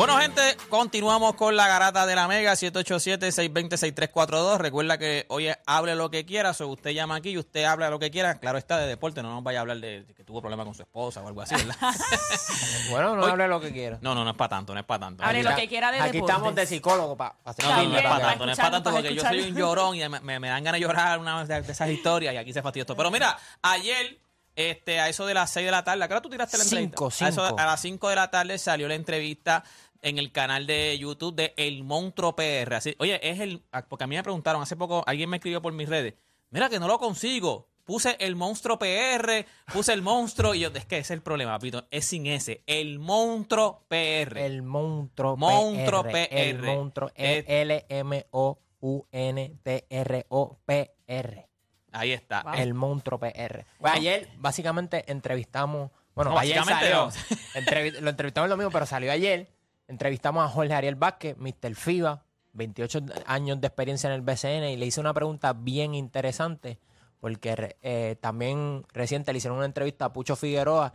Bueno, gente, continuamos con la garata de la Mega 787-620-6342. Recuerda que hoy es hable lo que quiera, o usted llama aquí y usted habla lo que quiera. Claro está de deporte, no nos vaya a hablar de, que tuvo problemas con su esposa o algo así, ¿verdad? Bueno, no Hoy- hable lo que quiera. no, no, no es para tanto, no es para tanto. Hable Aquí- lo que quiera de Aquí deportes. estamos de psicólogo para hacer No, no, no es para tanto, no es para tanto porque yo soy un llorón y me, me- me dan ganas de llorar una de, de esas historias y aquí se fastidió esto. Pero mira, ayer, este, a eso de las 6 de la tarde, ¿a qué hora tú tiraste la entrevista? Cinco, A, eso a las 5 de la tarde salió la entrevista en el canal de YouTube de El Monstruo PR. Así, oye, es el. ah, Porque a mí me preguntaron hace poco, alguien me escribió por mis redes, mira que no lo consigo. Puse el monstruo PR, puse el monstruo, y yo, es que ese es el problema, papito, es sin ese. El monstruo PR. El monstruo Monstruo PR. El PR. monstruo Eh, L-M-O-U-N-T-R-O-P-R. Ahí está. Wow. El monstruo PR. Pues ayer básicamente entrevistamos, bueno, No, ayer básicamente salió, no. entrevi- lo entrevistamos el domingo, pero salió ayer. Entrevistamos a Jorge Ariel Vázquez, Mr. FIBA, 28 años de experiencia en el BCN y le hice una pregunta bien interesante porque eh, también reciente le hicieron una entrevista a Pucho Figueroa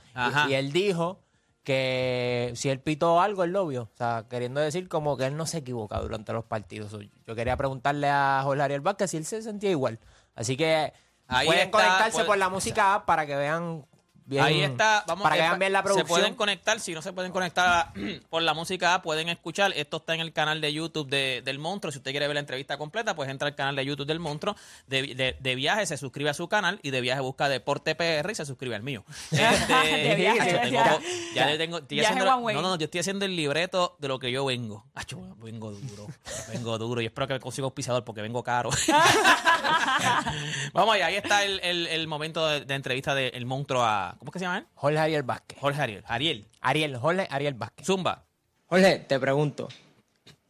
y, y él dijo que si él pitó algo, él lo vio. O sea, queriendo decir como que él no se equivoca durante los partidos. Yo quería preguntarle a Jorge Ariel Vázquez si él se sentía igual. Así que Ahí pueden está, conectarse puede- por la música para que vean bien. Ahí está, vamos para que eh, vean bien la Se producción. pueden conectar, si no se pueden conectar por la música, pueden escuchar. Esto está en el canal de YouTube de- del Monstruo. Si usted quiere ver la entrevista completa, pues entra al canal de YouTube del Monstruo. De, de- de viaje se suscribe a su canal y de viaje busca Deporte PR y se suscribe al mío. Este, De viaje, de tengo- viaje. ya le tengo, estoy Viaje haciendo- no, no, yo estoy haciendo el libreto de lo que yo vengo. Acho, vengo duro, vengo duro y espero que consiga auspiciador porque vengo caro. Vamos allá, ahí está el, el- el momento de, de entrevista del monstruo a. ¿Cómo es que se llama él? Jorge Ariel Vázquez. Jorge Ariel. Ariel. Ariel, Jorge Ariel Vázquez. Zumba. Jorge, te pregunto,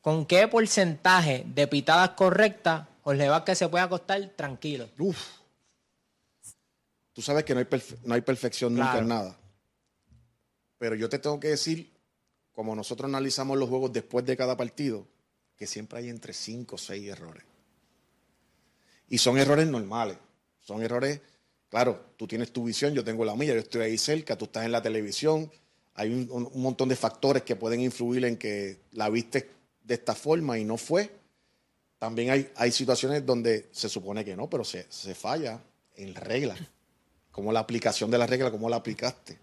¿con qué porcentaje de pitadas correctas Jorge Vázquez se puede acostar tranquilo? Uf. Tú sabes que no hay, perfe- no hay perfección nunca en nada. Pero yo te tengo que decir, como nosotros analizamos los juegos después de cada partido, que siempre hay entre 5 o 6 errores. Y son errores normales. Son errores, claro, tú tienes tu visión, yo tengo la mía, yo estoy ahí cerca, tú estás en la televisión. Hay un, montón de factores que pueden influir en que la viste de esta forma y no fue. También hay, hay situaciones donde se supone que no, pero se, se falla en regla. Como la aplicación de la regla, cómo la aplicaste.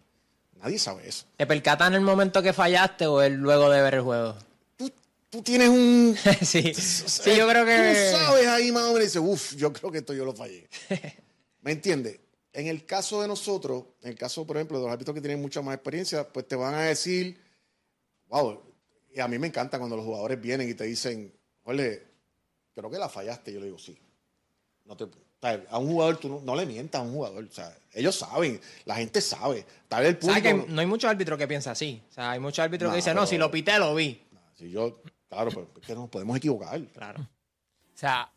Nadie sabe eso. ¿Te percatas en el momento que fallaste o el luego de ver el juego? Tú, tú tienes un... sí, sí, yo creo que... Tú sabes ahí más o menos y dices, uff, yo creo que esto yo lo fallé. ¿Me entiendes? En el caso de nosotros, en el caso, por ejemplo, de los árbitros que tienen mucha más experiencia, pues te van a decir, wow, y a mí me encanta cuando los jugadores vienen y te dicen, oye, creo que la fallaste. Yo le digo, sí. No te, a un jugador, tú no, no le mientas a un jugador. O sea, ellos saben, la gente sabe. Tal vez el ¿Sabes público... que no hay muchos árbitros que piensan así? O sea, hay muchos árbitros que dicen, no, si lo pité, lo vi. Si yo, claro, pero es que nos podemos equivocar. Claro. O sea,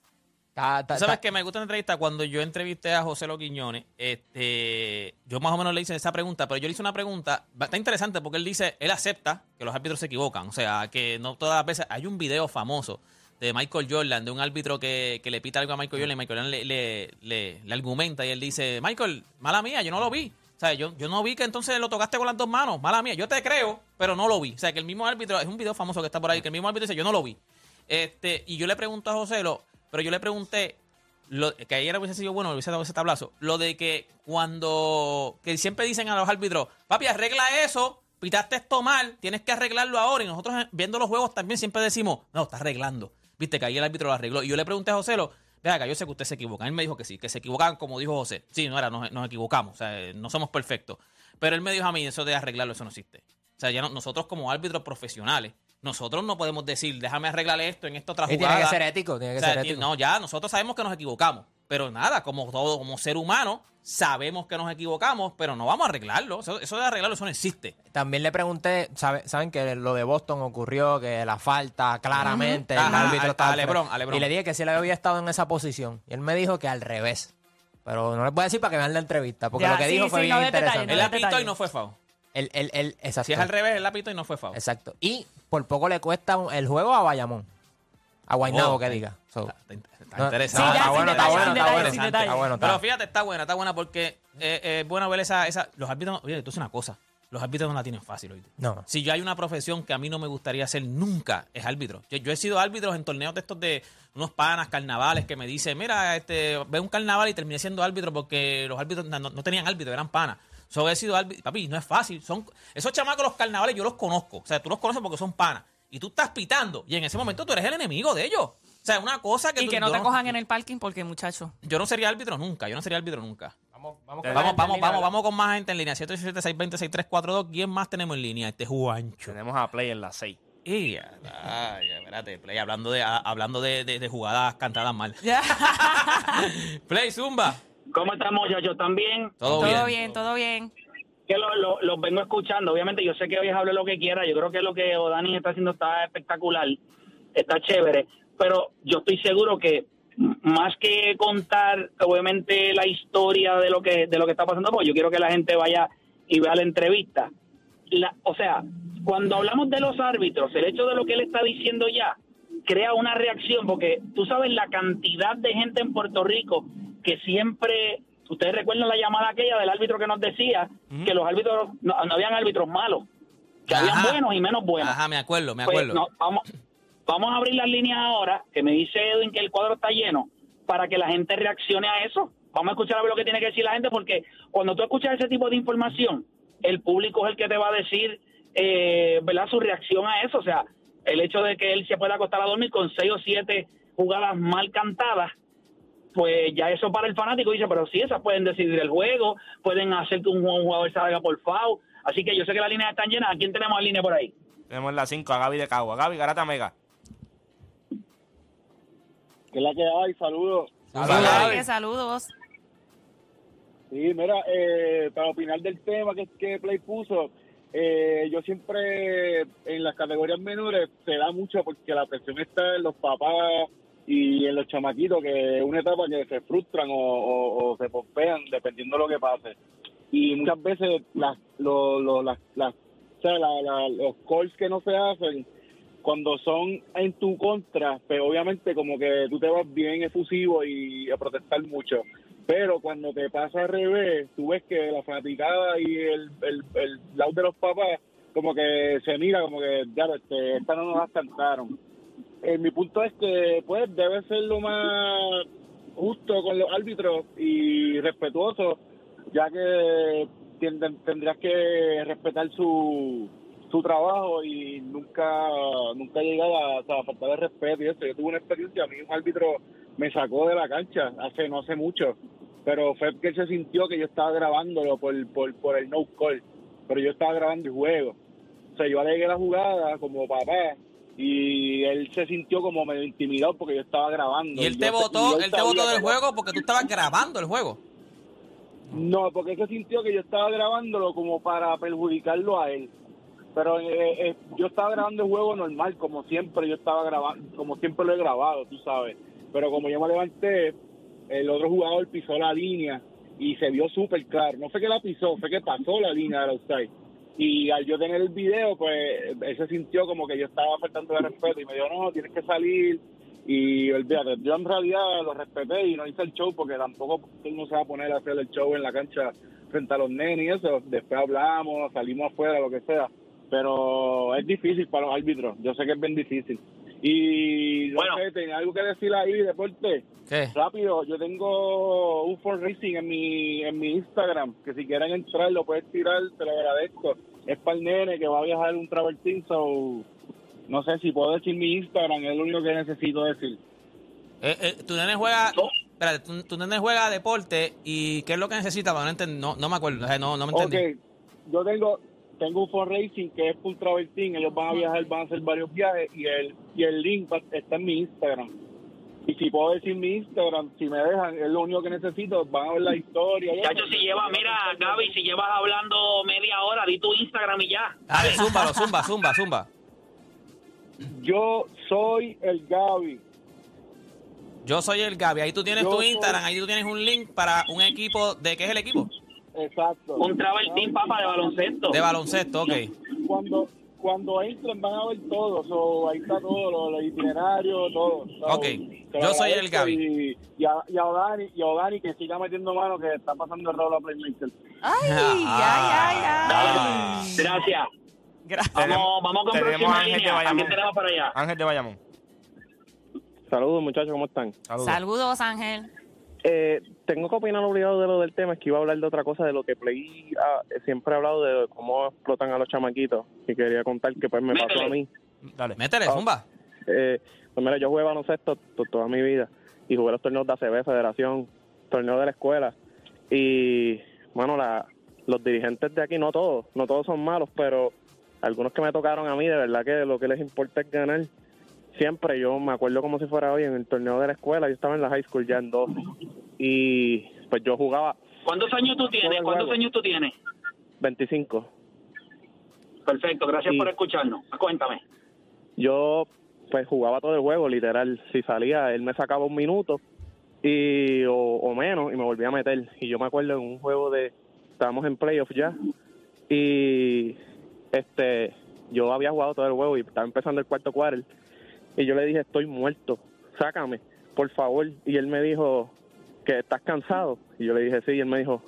¿Tú sabes que me gusta la entrevista? Cuando yo entrevisté a José Lo Quiñones, este, yo más o menos le hice esa pregunta, pero yo le hice una pregunta, está interesante porque él dice, él acepta que los árbitros se equivocan, o sea, que no todas las veces, hay un video famoso de Michael Jordan, de un árbitro que, que le pita algo a Michael Jordan y Michael Jordan le, le, le- le argumenta y él dice, Michael, mala mía, yo no lo vi. O sea, yo, yo no vi que entonces lo tocaste con las dos manos, mala mía, yo te creo, pero no lo vi. O sea, que el mismo árbitro, es un video famoso que está por ahí, que el mismo árbitro dice, yo no lo vi. Este, y yo le pregunto a José, lo, pero yo le pregunté, lo, que ayer hubiese sido bueno, hubiese dado ese tablazo, lo de que cuando, que siempre dicen a los árbitros, papi, arregla eso, pitaste esto mal, tienes que arreglarlo ahora, y nosotros eh, viendo los juegos también siempre decimos, no, está arreglando, viste que ahí el árbitro lo arregló, y yo le pregunté a José, lo, acá, yo sé que usted se equivoca, él me dijo que sí, que se equivocaban como dijo José, sí, no era, nos, nos equivocamos, o sea, no somos perfectos, pero él me dijo a mí, eso de arreglarlo, eso no existe, o sea, ya no- nosotros como árbitros profesionales, nosotros no podemos decir, déjame arreglarle esto en esta otra Y jugada. tiene que ser ético, tiene que O sea, ser ti- ético. No, ya nosotros sabemos que nos equivocamos. Pero nada, como todo, como ser humano, sabemos que nos equivocamos, pero no vamos a arreglarlo. Eso, eso de arreglarlo, eso no existe. También le pregunté, sabe- saben que lo de Boston ocurrió, que la falta claramente, el Ajá, árbitro estaba LeBron, LeBron. Y le dije que si él había estado en esa posición. Y él me dijo que al revés. Pero no les voy a decir para que vean la entrevista, porque Ya, lo que sí, dijo fue sí, bien no de detalle, interesante. Él no la pitó y no fue foul. Él, él, él- exacto. Si es al revés, él la pitó y no fue foul. Exacto. Y por poco le cuesta el juego a Bayamón. A Guaynabo, Oh, que diga. So, Está, interesante. está bueno, está bueno, está detalle, bueno. bueno, Pero fíjate, está buena, está buena porque eh, eh, es bueno ver esa, esa. Los árbitros, oye, entonces una cosa. Los árbitros no la tienen fácil, oíste. No. Si yo hay una profesión que a mí no me gustaría ser nunca, es árbitro. Yo, yo he sido árbitro en torneos de estos de unos panas, carnavales, que me dicen, mira, este, ve un carnaval y terminé siendo árbitro porque los árbitros no, no tenían árbitro, eran panas. So, he sido árbitro. Papi, no es fácil. Son, esos chamacos, los carnavales, yo los conozco. O sea, tú los conoces porque son panas. Y tú estás pitando. Y en ese momento tú eres el enemigo de ellos. O sea, una cosa que Y tú- que no te cojan en el parking porque, muchacho. Yo no sería árbitro nunca. Yo no sería árbitro nunca. Vamos, vamos, Vamos, Vamos, vamos, vamos, vamos con más gente en línea. 787-620-6342. ¿Quién más tenemos en línea? Este Juancho. Tenemos a Play en las 6. Y, ay, espérate, Play, hablando de, a- hablando de, de- de jugadas cantadas mal. Ya. Play, Zumba. ¿Cómo están muchachos? ¿También? Todo, todo bien. bien, todo bien. Que lo- lo- los vengo escuchando. Obviamente yo sé que hoy hable lo que quiera. Yo creo que lo que Odani está haciendo está espectacular. Está chévere. Pero yo estoy seguro que más que contar obviamente la historia de lo que de lo que está pasando, pues yo quiero que la gente vaya y vea la entrevista. La- o sea, cuando hablamos de los árbitros, el hecho de lo que él está diciendo ya crea una reacción, porque tú sabes la cantidad de gente en Puerto Rico que siempre, ustedes recuerdan la llamada aquella del árbitro que nos decía que los árbitros, no, no habían árbitros malos, que habían buenos y menos buenos. Ajá, me acuerdo, me Pues, acuerdo. no, vamos, vamos a abrir las líneas ahora, que me dice Edwin que el cuadro está lleno, para que la gente reaccione a eso. Vamos a escuchar a ver lo que tiene que decir la gente, porque cuando tú escuchas ese tipo de información, el público es el que te va a decir, eh, ¿verdad?, su reacción a eso. O sea, el hecho de que él se pueda acostar a dormir con seis o siete jugadas mal cantadas, pues ya eso para el fanático dice, pero sí, esas pueden decidir el juego, pueden hacer que un un jugador salga por foul. Así que yo sé que las líneas están llenas. ¿A quién tenemos en línea por ahí? Tenemos en la 5 a Gaby de Cagua. Gaby, Garata Mega. que es la que hay, saludos. Saludos. Saludos. Sí, mira, eh, para opinar del tema que, que Play puso, eh, yo siempre en las categorías menores se da mucho porque la presión está en los papás y en los chamaquitos, que es una etapa que se frustran o, se pompean dependiendo de lo que pase. Y muchas veces las, lo- lo- las, las- o sea, los calls que no se hacen cuando son en tu contra, pues obviamente como que tú te vas bien efusivo y a protestar mucho. Pero cuando te pasa al revés, tú ves que la fanaticada y el, el, el lado de los papás como que se mira como que ya este, esta no nos la cantaron. Eh, mi punto es que pues debe ser lo más justo con los árbitros y respetuoso, ya que tendrías que respetar su su trabajo y nunca nunca llegar a, o faltar de respeto y eso. Yo tuve una experiencia, a mí un árbitro me sacó de la cancha hace no hace mucho, pero fue que él se sintió que yo estaba grabándolo por, por, por el no call, pero yo estaba grabando el juego. O sea, yo alegué la jugada como papá y él se sintió como medio intimidado porque yo estaba grabando. Y él te votó, él te votó del juego porque tú estabas grabando el juego. no, porque él se sintió que yo estaba grabándolo como para perjudicarlo a él. Pero eh, eh, yo estaba grabando el juego normal, como siempre yo estaba grabando, como siempre lo he grabado, tú sabes. Pero como yo me levanté, el otro jugador pisó la línea y se vio súper claro. No fue que la pisó, fue que pasó la línea del outside. Y al yo tener el video, pues él se sintió como que yo estaba faltando de respeto y me dijo, no, tienes que salir. Y olvídate, yo en realidad lo respeté y no hice el show porque tampoco uno se va a poner a hacer el show en la cancha frente a los nenes y eso. Después hablamos, salimos afuera, lo que sea. Pero es difícil para los árbitros. Yo sé que es bien difícil. Y no Bueno. sé, ¿tenía algo que decir ahí, deporte? ¿Qué? Rápido, yo tengo un for Racing en mi, en mi Instagram, que si quieren entrar lo puedes tirar, te lo agradezco. Es para el nene que va a viajar un travertín, so no sé si puedo decir mi Instagram, es lo único que necesito decir. Eh, eh, tu nene juega. Espérate, tu, tu nene juega deporte y ¿qué es lo que necesita? No, no, no me acuerdo, no, no me entendí. Ok, yo tengo tengo un for Racing que es un travertín, ellos van a viajar, van a hacer varios viajes y el, y el link está en mi Instagram. Y si puedo decir mi Instagram, si me dejan, es lo único que necesito, van a ver la historia. Chacho, si llevas, mira, Gaby, si llevas hablando media hora, di tu Instagram y ya. Dale, zúmbalo, zumba, zumba, zumba. Yo soy el Gaby. Yo soy el Gaby. Ahí tú tienes Yo tu soy- Instagram, ahí tú tienes un link para un equipo. ¿De qué es el equipo? Exacto. Un travel team, papá, de baloncesto. De baloncesto, ok. Cuando, cuando entren van a ver todo, so, ahí está todo, lo- los itinerarios, todo. So, Ok, lo yo soy el Gaby. Y, y, a, y, a Odani, y a Odani que siga metiendo mano que está pasando el rol a Playmaker. Ay, ay, ay, Ah. ay. Gracias. Gracias. Vamos, vamos con próxima Ángel de línea. ¿A Bayamón. quién tenemos para allá? Ángel de Bayamón. Saludos muchachos, ¿cómo están? Saludos. Saludos, Ángel. Eh, tengo que opinar obligado de lo del tema, es que iba a hablar de otra cosa, de lo que Play ah, siempre ha hablado de cómo explotan a los chamaquitos, y quería contar que pues me pasó a mí. Dale. Métele, Ah. zumba. Eh, pues mira, yo jugué baloncesto to- toda mi vida, y jugué los torneos de ACB, Federación, torneos de la escuela, y bueno, la, los dirigentes de aquí, no todos, no todos son malos, pero algunos que me tocaron a mí, de verdad que lo que les importa es ganar. Siempre, yo me acuerdo como si fuera hoy en el torneo de la escuela, yo estaba en la high school ya en 12, y pues yo jugaba ¿Cuántos años tú tienes? ¿Cuántos años tú tienes? 25. Perfecto, gracias por escucharnos. Cuéntame. Yo pues jugaba todo el juego, literal. Si salía, él me sacaba un minuto y o, o menos y me volvía a meter. Y yo me acuerdo en un juego de estábamos en playoff ya y este yo había jugado todo el juego y estaba empezando el cuarto quarter y yo le dije estoy muerto, sácame, por favor. Y él me dijo que estás cansado y yo le dije sí y él me dijo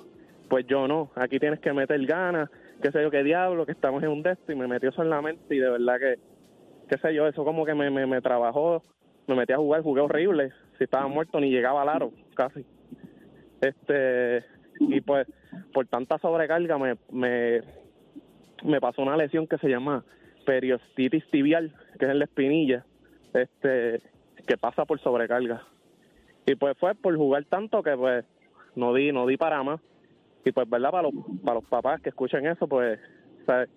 pues yo no, aquí tienes que meter ganas, qué sé yo qué diablo, que estamos en un de esto y me metió eso en la mente y de verdad que qué sé yo, eso como que me, me, me trabajó, me metí a jugar, jugué horrible, si estaba muerto ni llegaba al aro, casi. Este, y pues por tanta sobrecarga me, me, me pasó una lesión que se llama periostitis tibial, que es en la espinilla, este, que pasa por sobrecarga. Y pues fue por jugar tanto que pues no di, no di para más. Y pues, ¿verdad? Para los, para los papás que escuchen eso, pues, ¿sabes?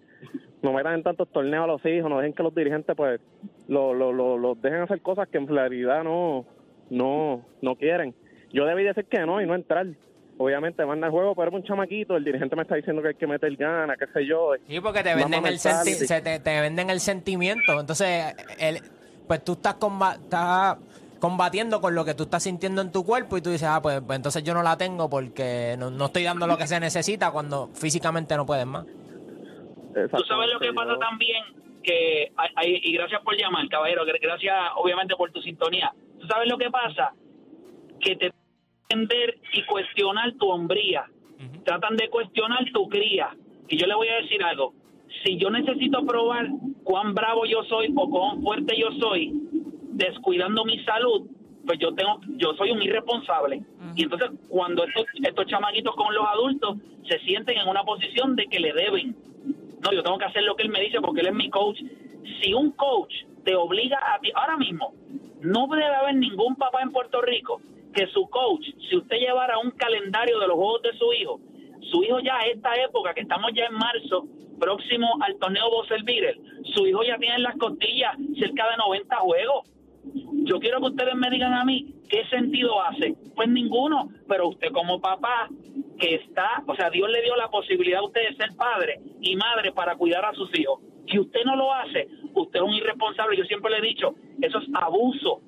no metan en tantos torneos a los hijos, no dejen que los dirigentes pues lo, lo, lo, los dejen hacer cosas que en realidad no, no, no quieren. Yo debí decir que no y no entrar. Obviamente manda el juego, pero es un chamaquito, el dirigente me está diciendo que hay que meter ganas, qué sé yo. Sí, porque te venden, el senti- se te, te venden el sentimiento. Entonces, el, pues tú estás, comba- estás combatiendo con lo que tú estás sintiendo en tu cuerpo y tú dices, ah, pues, pues entonces yo no la tengo porque no, no estoy dando lo que se necesita cuando físicamente no puedes más. Tú sabes lo que pasa también, que hay- hay- y gracias por llamar, caballero, gr- gracias obviamente por tu sintonía. Tú sabes lo que pasa, que te entender y cuestionar tu hombría, tratan de cuestionar tu cría. Y yo le voy a decir algo, si yo necesito probar cuán bravo yo soy o cuán fuerte yo soy, descuidando mi salud, pues yo tengo, yo soy un irresponsable. Y entonces cuando estos, estos chamaquitos con los adultos se sienten en una posición de que le deben, no, yo tengo que hacer lo que él me dice porque él es mi coach. Si un coach te obliga a ti, ahora mismo, no debe haber ningún papá en Puerto Rico que su coach, si usted llevara un calendario de los juegos de su hijo, su hijo ya a esta época, que estamos ya en marzo, próximo al torneo Beater, su hijo ya tiene en las costillas cerca de 90 juegos. Yo quiero que ustedes me digan a mí qué sentido hace. Pues ninguno, pero usted como papá que está, o sea, Dios le dio la posibilidad a usted de ser padre y madre para cuidar a sus hijos. Y usted no lo hace, usted es un irresponsable. Yo siempre le he dicho, eso es abuso.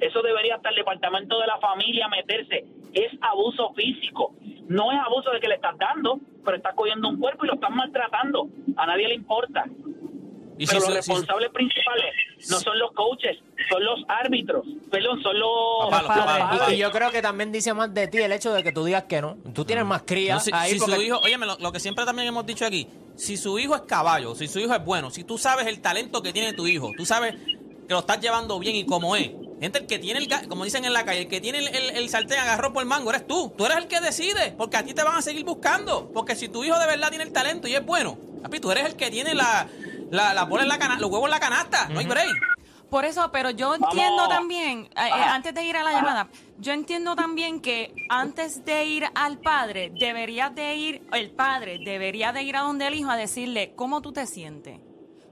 Eso debería hasta el departamento de la familia meterse. Es abuso físico. No es abuso de que le estás dando, pero estás cogiendo un cuerpo y lo estás maltratando. A nadie le importa. Y pero si los si- responsables principales no son los coaches, son los árbitros, perdón, son los, Papá, los los papás, padres. Y yo creo que también dice más de ti el hecho de que tú digas que no. Tú tienes más cría No, si, ahí si su hijo, oye, lo, lo que siempre también hemos dicho aquí, si su hijo es caballo, si su hijo es bueno, si tú sabes el talento que tiene tu hijo, tú sabes que lo estás llevando bien y como es. Gente, el que tiene el, como dicen en la calle, el que tiene el, el, el sartén agarró por el mango, eres tú. Tú eres el que decide, porque a ti te van a seguir buscando. Porque si tu hijo de verdad tiene el talento y es bueno, papi, tú eres el que tiene la, la, la bola en la cana- los huevos en la canasta, no hay break. Por eso, pero yo Vamos. entiendo también, eh, eh, antes de ir a la llamada, yo entiendo también que antes de ir al padre, debería de ir, el padre debería de ir a donde el hijo a decirle, ¿cómo tú te sientes?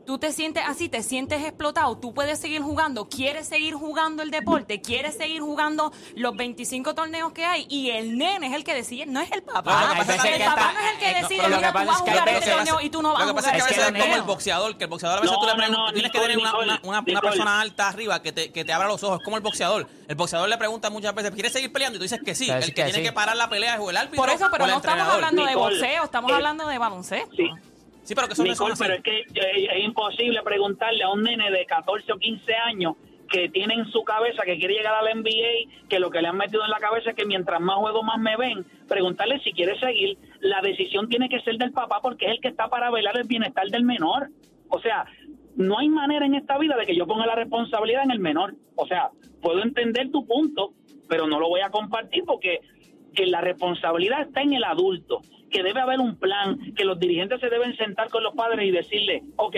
Tú te sientes así, te sientes explotado, tú puedes seguir jugando, quieres seguir jugando el deporte, quieres seguir jugando los 25 torneos que hay y el nene es el que decide, no es el No, papá. es el que papá está- no es el que eh, no, decide, lo mira, que tú vas a jugar este torneo y tú no vas Lo a que jugar pasa es que a Es como el boxeador, que el boxeador a veces No, tú, le no, preguntas- no, tienes que tener una, Nicole, una, una- una Nicole. persona alta arriba que te, que te abra los ojos, es como el boxeador. El boxeador le pregunta muchas veces, ¿quieres seguir peleando? Y tú dices que sí. El que, que tiene sí. que parar la pelea es el árbitro Por eso, pero no estamos hablando de boxeo, estamos eh, hablando de baloncesto. Sí. Pero que Nicole, son así. pero es que eh, es imposible preguntarle a un nene de 14 o 15 años que tiene en su cabeza que quiere llegar al NBA, que lo que le han metido en la cabeza es que mientras más juego más me ven, preguntarle si quiere seguir, la decisión tiene que ser del papá porque es el que está para velar el bienestar del menor. O sea, no hay manera en esta vida de que yo ponga la responsabilidad en el menor. O sea, puedo entender tu punto, pero no lo voy a compartir porque que la responsabilidad está en el adulto, que debe haber un plan, que los dirigentes se deben sentar con los padres y decirle, ok,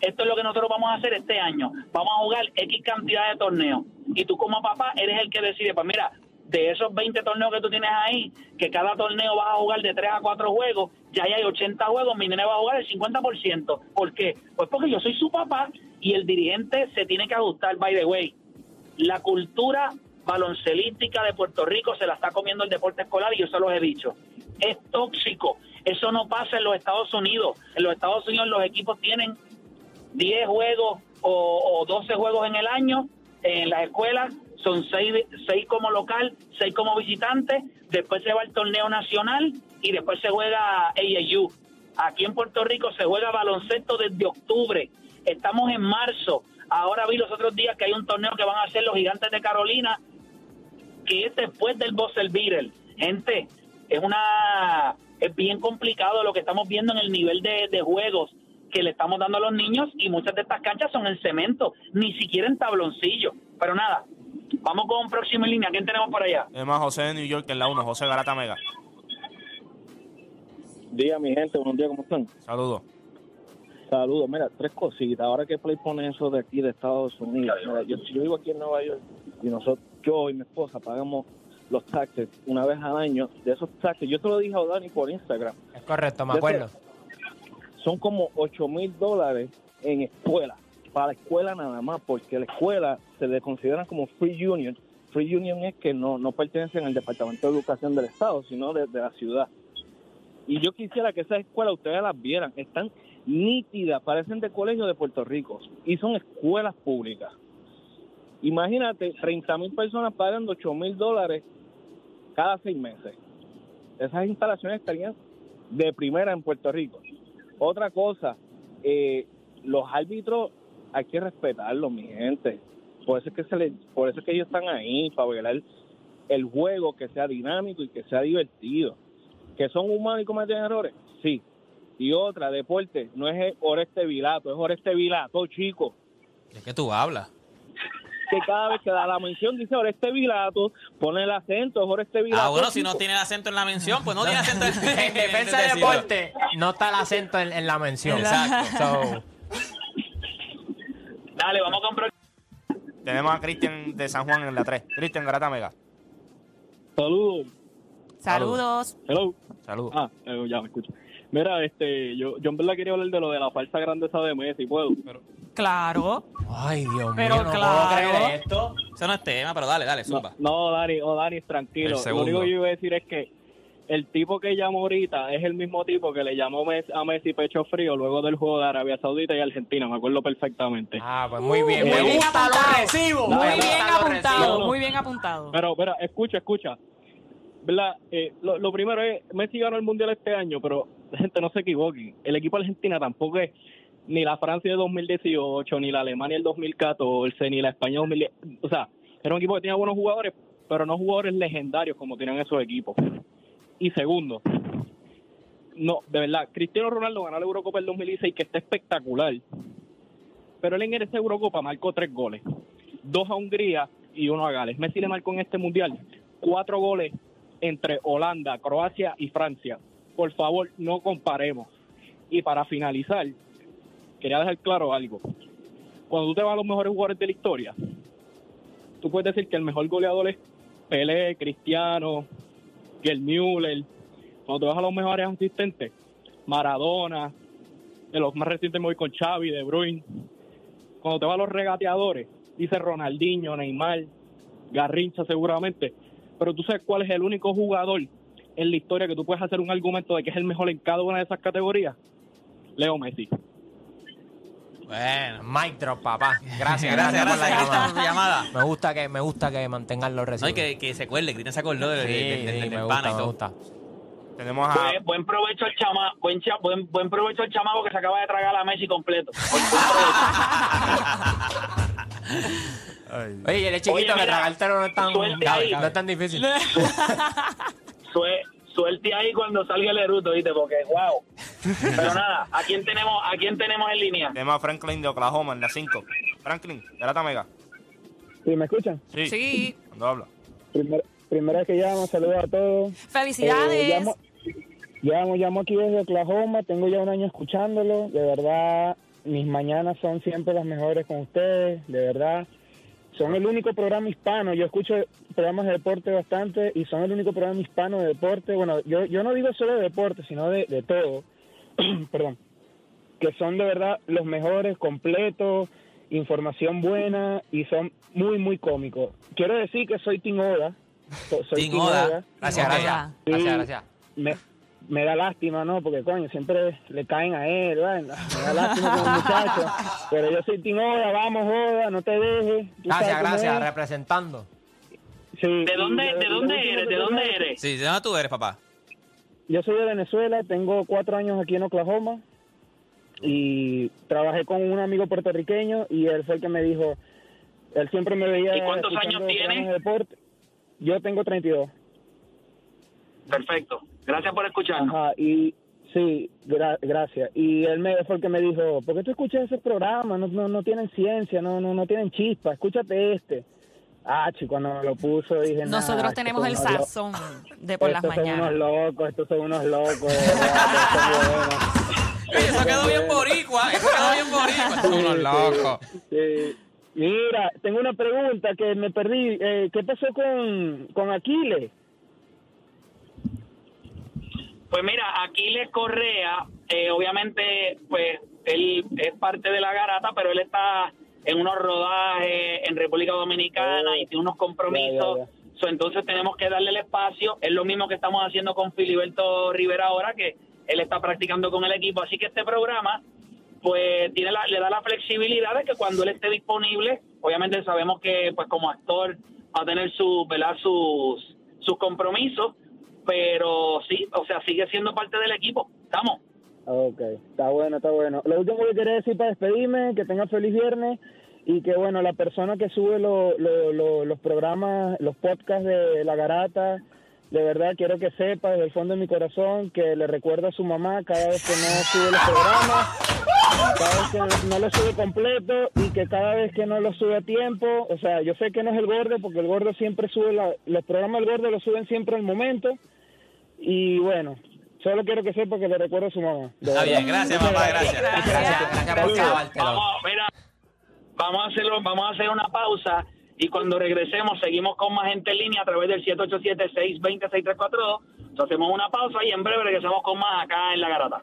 esto es lo que nosotros vamos a hacer este año, vamos a jugar X cantidad de torneos, y tú como papá eres el que decide, pues mira, de esos 20 torneos que tú tienes ahí, que cada torneo vas a jugar de 3 a 4 juegos, ya hay 80 juegos, mi nene va a jugar el 50%. ¿Por qué? Pues porque yo soy su papá y el dirigente se tiene que ajustar, by the way. La cultura baloncelística de Puerto Rico se la está comiendo el deporte escolar y yo se los he dicho. Es tóxico. Eso no pasa en los Estados Unidos. En los Estados Unidos los equipos tienen 10 juegos o, o 12 juegos en el año. En las escuelas son 6, seis como local, 6 como visitante. Después se va al torneo nacional y después se juega AAU. Aquí en Puerto Rico se juega baloncesto desde octubre. Estamos en marzo. Ahora vi los otros días que hay un torneo que van a hacer los gigantes de Carolina, que es después del Beater. Gente, es una es bien complicado lo que estamos viendo en el nivel de, de juegos que le estamos dando a los niños y muchas de estas canchas son en cemento, ni siquiera en tabloncillo. Pero nada, vamos con próxima línea. ¿Quién tenemos por allá? Es más, José de New York en la 1, José Garata Mega. Día, mi gente, buenos días, ¿cómo están? Saludos. Saludos, mira, tres cositas. Ahora que Play pone eso de aquí de Estados Unidos, mira, yo, yo vivo aquí en Nueva York y nosotros, yo y mi esposa pagamos los taxes una vez al año. De esos taxes, yo te lo dije a Dani por Instagram, Es correcto, me acuerdo. son como 8 mil dólares en escuela, para la escuela nada más, porque la escuela se le considera como free union. Free union es que no, no pertenecen al Departamento de Educación del Estado, sino de, de la ciudad. Y yo quisiera que esas escuelas ustedes las vieran, están nítidas, parecen de colegio de Puerto Rico, y son escuelas públicas. Imagínate, 30 mil personas pagando 8 mil dólares cada seis meses. Esas instalaciones estarían de primera en Puerto Rico. Otra cosa, eh, los árbitros hay que respetarlos, mi gente. Por eso es que se le, por eso es que ellos están ahí para velar el juego que sea dinámico y que sea divertido. Que son humanos y cometen errores, sí. Y otra, deporte, no es Oreste Vilato, es Oreste Vilato, chico. ¿De qué tú hablas? Que cada vez que da la mención dice Oreste Vilato, pone el acento, es Oreste Vilato. Ah, bueno, si no tiene el acento en la mención, pues no tiene acento en, En defensa de decirlo. deporte, no está el acento en, en la mención. Exacto. So, Dale, vamos con próxima. Tenemos a Cristian de San Juan en la 3. Cristian Garata Mega. Saludos. Saludos. Hello. Saludos. Ah, eh, ya me escucho. Mira, este, yo, yo en verdad quería hablar de lo de la falsa grandeza de Messi, ¿puedo? Pero, Claro. ay, Dios Pero mío, no claro. puedo creer esto. Eso no es tema, pero dale, dale, no, zumba. no, Dani, oh, Dani, tranquilo. Lo segundo. único que yo iba a decir es que el tipo que llamó ahorita es el mismo tipo que le llamó a Messi pecho frío luego del juego de Arabia Saudita y Argentina, me acuerdo perfectamente. Ah, pues muy bien. Muy me bien gusta apuntado. recibo. Muy bien gusta apuntado, recibo. No, no. muy bien apuntado. Pero, pero, escucha, escucha. ¿Verdad? Eh, lo, lo primero es, Messi ganó el Mundial este año, pero gente no se equivoquen. El equipo de Argentina tampoco es ni la Francia de 2018, ni la Alemania del 2014, ni la España 2010. O sea, era un equipo que tenía buenos jugadores, pero no jugadores legendarios como tenían esos equipos. Y segundo, no, de verdad, Cristiano Ronaldo ganó la Eurocopa el 2016, que está espectacular. Pero él en esa Eurocopa marcó tres goles. Dos a Hungría y uno a Gales. Messi le marcó en este Mundial cuatro goles entre Holanda, Croacia y Francia. Por favor, no comparemos. Y para finalizar, quería dejar claro algo. Cuando tú te vas a los mejores jugadores de la historia, tú puedes decir que el mejor goleador es Pelé, Cristiano, Gerd Müller. Cuando te vas a los mejores asistentes, Maradona, de los más recientes me voy con Xavi, De Bruyne. Cuando te vas a los regateadores, dice Ronaldinho, Neymar, Garrincha seguramente. Pero tú sabes cuál es el único jugador en la historia que tú puedes hacer un argumento de que es el mejor en cada una de esas categorías. Leo Messi. Bueno. Mic drop, papá. Gracias, Gracias, gracias, por la por llamada. llamada. Me gusta que, me gusta que mantengan los No, recibos. y que, que se acuerde, Cristian se acordó de, sí, de- de- sí, del me gusta, y me todo. gusta. Tenemos a. Buen, buen provecho al chama, buen, cha- buen, buen provecho al chamaco que se acaba de tragar a Messi completo. Buen- buen provecho. Oye, y él es chiquito, Oye, que mira, tragártelo no es tan, no es tan difícil. Sue- suelte ahí cuando salga el eruto, ¿viste? Porque, wow. Pero nada, ¿a quién tenemos, a quién tenemos en línea? Tenemos a Franklin de Oklahoma en la 5. Franklin, de la Mega. ¿Sí me escuchan? Sí. Sí. Cuando habla. Primer- primera vez que llamo, saludos a todos. Felicidades. Eh, llamo, llamo, llamo aquí desde Oklahoma, tengo ya un año escuchándolo. De verdad, mis mañanas son siempre las mejores con ustedes, de verdad. Son el único programa hispano, yo escucho programas de deporte bastante y son el único programa hispano de deporte. Bueno, yo, yo no digo solo de deporte, sino de, de todo. Perdón. Que son de verdad los mejores, completos, información buena y son muy, muy cómicos. Quiero decir que soy Tim Oda. So- Soy Oda. Gracias, gracias. Gracias, gracias. me, me da lástima, ¿no? Porque, coño, siempre le caen a él, ¿verdad? Me da lástima con el muchacho. Pero yo soy Tim Oda, vamos, Oda, no te dejes. Gracias, gracias. es. Representando. Sí, ¿De dónde, de dónde eres? ¿De dónde eres? Sí, ¿de dónde tú eres, papá? Yo soy de Venezuela, tengo cuatro años aquí en Oklahoma y trabajé con un amigo puertorriqueño y él fue el que me dijo, él siempre me veía... ¿Y cuántos años tiene? programas de deporte. Yo tengo 32. Perfecto. Gracias por escucharnos. Ajá, y sí, gra- gracias. Y él me fue el que me dijo, ¿por qué tú escuchas esos programas? No, no, no tienen ciencia, no, no, no tienen chispa, escúchate este. Ah, chico, cuando lo puso dije, nah, Nosotros tenemos el sazón de por las estos son unos mañanas. locos, estos son unos locos. Oye, eso quedó bien boricua. Eso quedó bien boricua. Son unos locos. Sí. Mira, tengo una pregunta que me perdí. Eh, ¿Qué pasó con, con Aquiles? Pues mira, Aquiles Correa, eh, obviamente, pues él es parte de la garata, pero él está en unos rodajes en República Dominicana y tiene unos compromisos. Ya, ya, So, entonces tenemos que darle el espacio. Es lo mismo que estamos haciendo con Filiberto Rivera ahora, que él está practicando con el equipo. Así que este programa, pues tiene la- le da la flexibilidad de que cuando él esté disponible, obviamente sabemos que pues como actor va a tener su, ¿verdad? sus sus compromisos, pero sí, o sea, sigue siendo parte del equipo. Estamos. Ok, está bueno, está bueno. Lo último que quería decir para despedirme, que tenga feliz viernes y que, bueno, la persona que sube lo- lo- lo- los programas, los podcasts de La Garata, de verdad quiero que sepa desde el fondo de mi corazón que le recuerdo a su mamá cada vez que no sube los programas, cada vez que no, lo sube completo y que cada vez que no lo sube a tiempo, o sea, yo sé que no es el gordo porque el gordo siempre sube, la- los programas del gordo los suben siempre al momento y bueno, solo quiero que sepa que le recuerdo a su mamá. Está verdad. bien, gracias, papá, gracias. Gracias, gracias por. Vamos, mira, vamos a hacerlo, vamos a hacer una pausa y cuando regresemos seguimos con más gente en línea a través del 787-620-6342. Entonces hacemos una pausa y en breve regresamos con más acá en La Garata.